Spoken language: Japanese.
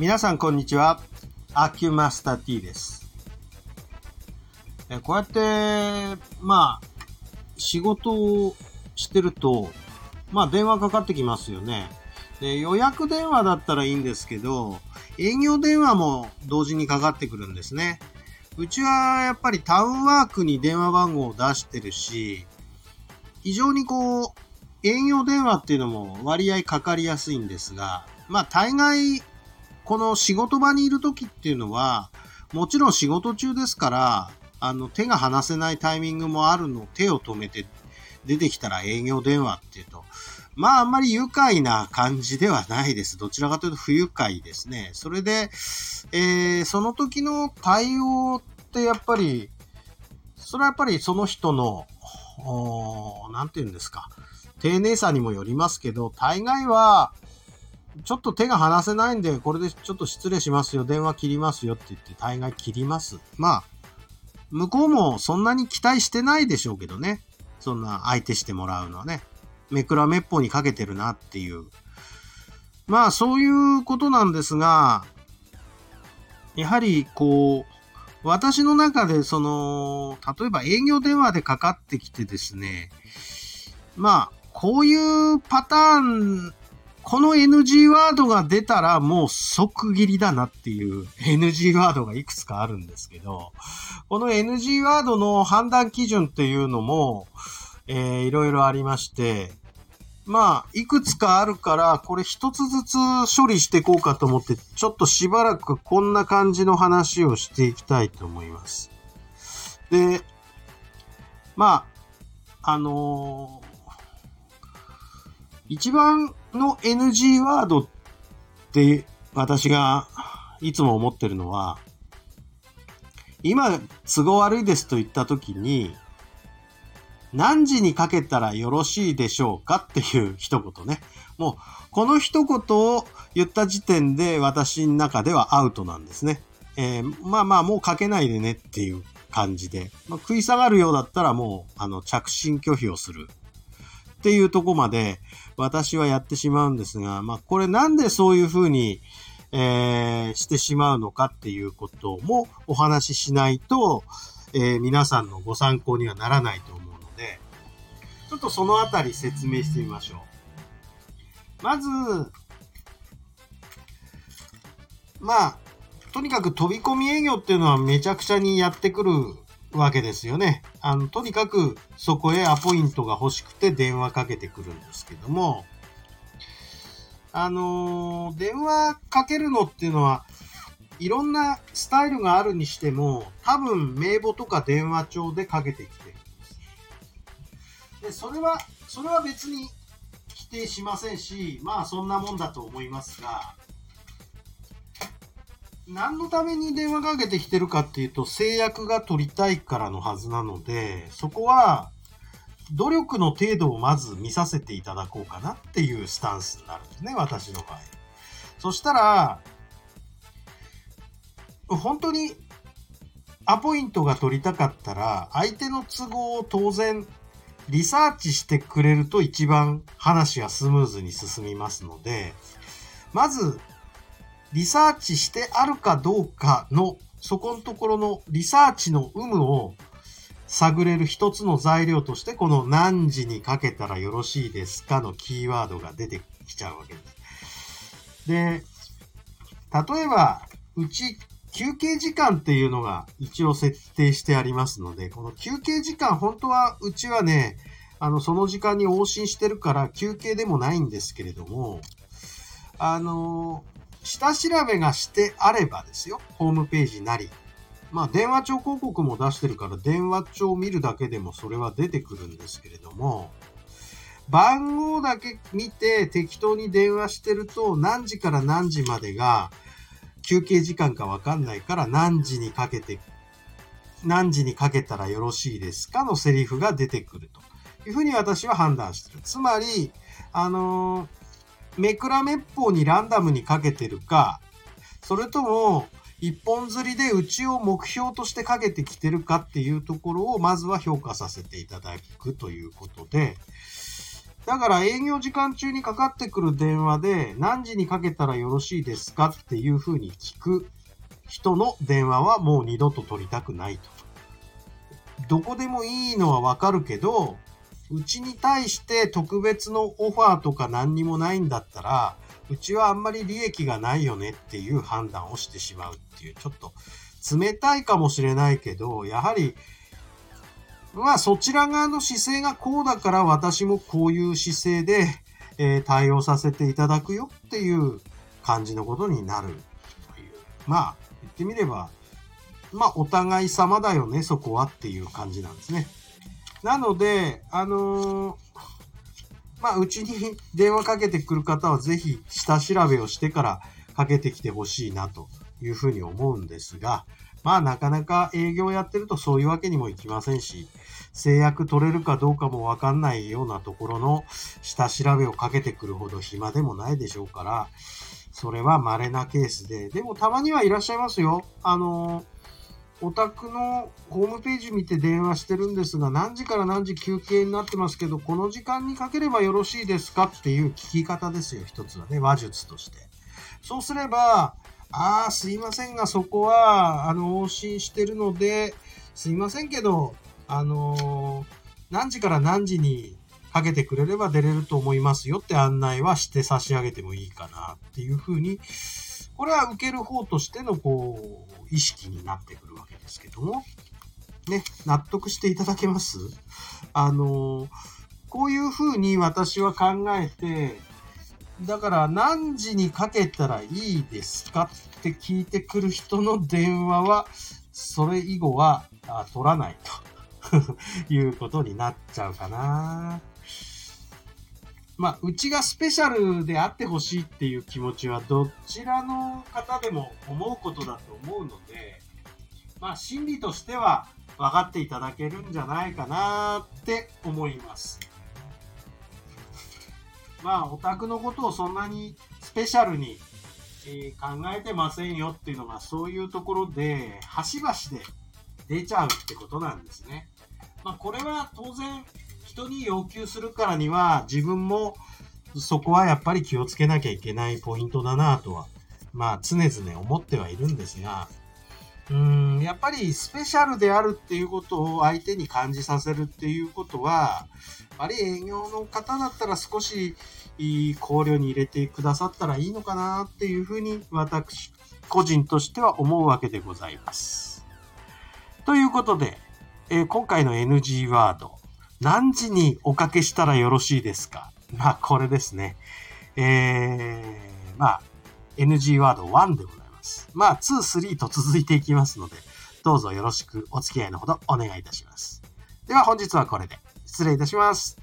皆さんこんにちは。アキュマスター T です。えこうやって、まあ、仕事をしてると、まあ電話かかってきますよね。で、予約電話だったらいいんですけど、営業電話も同時にかかってくるんですね。うちはやっぱりタウンワークに電話番号を出してるし、非常にこう、営業電話っていうのも割合かかりやすいんですが、まあ大概、この仕事場にいる時っていうのは、もちろん仕事中ですから、あの、手が離せないタイミングもあるの、手を止めて出てきたら営業電話っていうと、まああんまり愉快な感じではないです。どちらかというと不愉快ですね。それで、えー、その時の対応ってやっぱり、それはやっぱりその人の、おーなんて言うんですか。丁寧さにもよりますけど、大概は、ちょっと手が離せないんで、これでちょっと失礼しますよ、電話切りますよって言って、大概切ります。まあ、向こうもそんなに期待してないでしょうけどね。そんな相手してもらうのはね。めくらめっぽにかけてるなっていう。まあ、そういうことなんですが、やはり、こう、私の中で、その、例えば営業電話でかかってきてですね、まあ、こういうパターン、この NG ワードが出たらもう即切りだなっていう NG ワードがいくつかあるんですけど、この NG ワードの判断基準っていうのも、えー、いろいろありまして、まあ、いくつかあるから、これ一つずつ処理していこうかと思って、ちょっとしばらくこんな感じの話をしていきたいと思います。で、まあ、あのー一番の NG ワードって私がいつも思ってるのは、今都合悪いですと言った時に、何時にかけたらよろしいでしょうかっていう一言ね。もう、この一言を言った時点で私の中ではアウトなんですね。えーまあまあ、もうかけないでねっていう感じで、まあ、食い下がるようだったらもう、あの、着信拒否をする。っていうとこまで私はやってしまうんですが、まあこれなんでそういうふうに、えーしてしまうのかっていうこともお話ししないと、えー皆さんのご参考にはならないと思うので、ちょっとそのあたり説明してみましょう。まず、まあ、とにかく飛び込み営業っていうのはめちゃくちゃにやってくるわけですよね。あの、とにかくそこへアポイントが欲しくて電話かけてくるんですけども、あのー電話かけるのっていうのは、いろんなスタイルがあるにしても、多分名簿とか電話帳でかけてきてるんです。で、それは、それは別に否定しませんし、まあそんなもんだと思いますが、何のために電話かけてきてるかっていうと、制約が取りたいからのはずなので、そこは、努力の程度をまず見させていただこうかなっていうスタンスになるんですね、私の場合。そしたら、本当にアポイントが取りたかったら、相手の都合を当然リサーチしてくれると一番話がスムーズに進みますので、まずリサーチしてあるかどうかの、そこのところのリサーチの有無を探れる一つの材料として、この何時にかけたらよろしいですかのキーワードが出てきちゃうわけです。で、例えば、うち休憩時間っていうのが一応設定してありますので、この休憩時間、本当はうちはね、あの、その時間に往診してるから休憩でもないんですけれども、あの、下調べがしてあればですよ、ホームページなり。まあ、電話帳広告も出してるから、電話帳を見るだけでもそれは出てくるんですけれども、番号だけ見て適当に電話してると、何時から何時までが休憩時間かわかんないから、何時にかけて、何時にかけたらよろしいですか？のセリフが出てくるというふうに私は判断してる。つまり、あのーめくらめっぽうにランダムにかけてるか、それとも、一本釣りでうちを目標としてかけてきてるかっていうところを、まずは評価させていただくということで、だから営業時間中にかかってくる電話で何時にかけたらよろしいですかっていうふうに聞く人の電話はもう二度と取りたくないと。どこでもいいのはわかるけど、うちに対して特別のオファーとか何にもないんだったら、うちはあんまり利益がないよねっていう判断をしてしまうっていう、ちょっと冷たいかもしれないけど、やはり、まあそちら側の姿勢がこうだから私もこういう姿勢で、え、対応させていただくよっていう感じのことになるという。まあ言ってみれば、まあお互い様だよね、そこはっていう感じなんですね。なので、あのー、まあ、うちに電話かけてくる方はぜひ下調べをしてからかけてきてほしいなというふうに思うんですが、まあなかなか営業やってるとそういうわけにもいきませんし、制約取れるかどうかもわかんないようなところの下調べをかけてくるほど暇でもないでしょうから、それは稀なケースで、でもたまにはいらっしゃいますよ。あのーお宅のホームページ見て電話してるんですが、何時から何時休憩になってますけど、この時間にかければよろしいですかっていう聞き方ですよ、一つはね、話術として。そうすれば、ああ、すいませんが、そこは、あの、往診してるので、すいませんけど、あのー、何時から何時にかけてくれれば出れると思いますよって案内はして差し上げてもいいかなっていうふうに、これは受ける方としての、こう、意識になってくるわけですけども、ね、納得していただけます？あの、こういうふうに私は考えて、だから何時にかけたらいいですかって聞いてくる人の電話は、それ以後は取らないと。いうことになっちゃうかな。まあ、うちがスペシャルであってほしいっていう気持ちはどちらの方でも思うことだと思うので、まあ、心理としては分かっていただけるんじゃないかなって思います。まあ、オタクのことをそんなにスペシャルに、え、考えてませんよっていうのがそういうところで、端々で出ちゃうってことなんですね。まあ、これは当然人に要求するからには、自分もそこはやっぱり気をつけなきゃいけないポイントだなとは、まあ常々思ってはいるんですが、うーん、やっぱりスペシャルであるっていうことを相手に感じさせるっていうことは、やっぱり営業の方だったら少し考慮に入れてくださったらいいのかなっていうふうに私個人としては思うわけでございます。ということで、えー、今回の NG ワード、何時におかけしたらよろしいですか？まあ、これですね。えー、まあ、NG ワード1でございます。まあ、2、3と続いていきますので、どうぞよろしくお付き合いのほどお願いいたします。では本日はこれで失礼いたします。